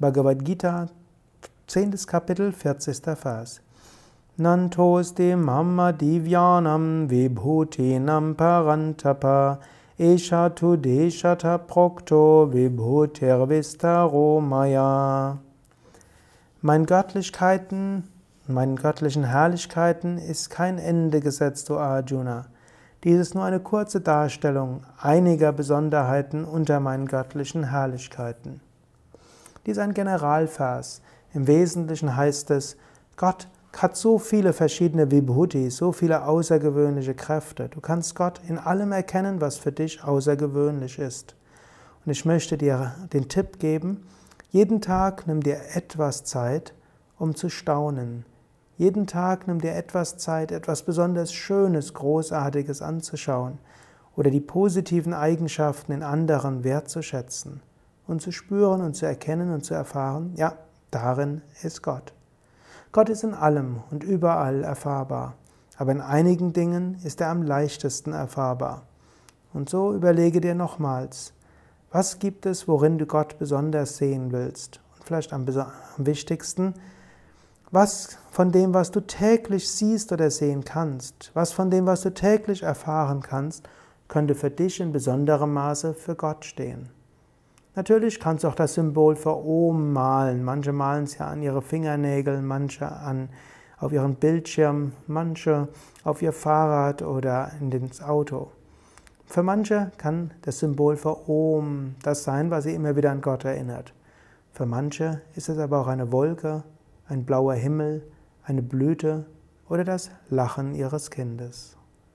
Bhagavad Gita, 10. Kapitel, 40. Vers. Nantosti mamma divyanam vibhutinam parantapa esha tu deshata prokto vibhutirvistaro maya. Mein Göttlichkeiten, meinen göttlichen Herrlichkeiten ist kein Ende gesetzt, o Arjuna. Dies ist nur eine kurze Darstellung einiger Besonderheiten unter meinen göttlichen Herrlichkeiten. Dies ist ein Generalvers. Im Wesentlichen heißt es, Gott hat so viele verschiedene Vibhuti, so viele außergewöhnliche Kräfte. Du kannst Gott in allem erkennen, was für dich außergewöhnlich ist. Und ich möchte dir den Tipp geben, jeden Tag nimm dir etwas Zeit, um zu staunen. Jeden Tag nimm dir etwas Zeit, etwas besonders Schönes, Großartiges anzuschauen oder die positiven Eigenschaften in anderen wertzuschätzen und zu spüren und zu erkennen und zu erfahren, ja, darin ist Gott. Gott ist in allem und überall erfahrbar, aber in einigen Dingen ist er am leichtesten erfahrbar. Und so überlege dir nochmals, was gibt es, worin du Gott besonders sehen willst? Und vielleicht am, am wichtigsten, was von dem, was du täglich siehst oder sehen kannst, was von dem, was du täglich erfahren kannst, könnte für dich in besonderem Maße für Gott stehen. Natürlich kannst du auch das Symbol für Om malen. Manche malen es ja an ihre Fingernägel, manche an, auf ihren Bildschirm, manche auf ihr Fahrrad oder in das Auto. Für manche kann das Symbol für Om das sein, was sie immer wieder an Gott erinnert. Für manche ist es aber auch eine Wolke, ein blauer Himmel, eine Blüte oder das Lachen ihres Kindes.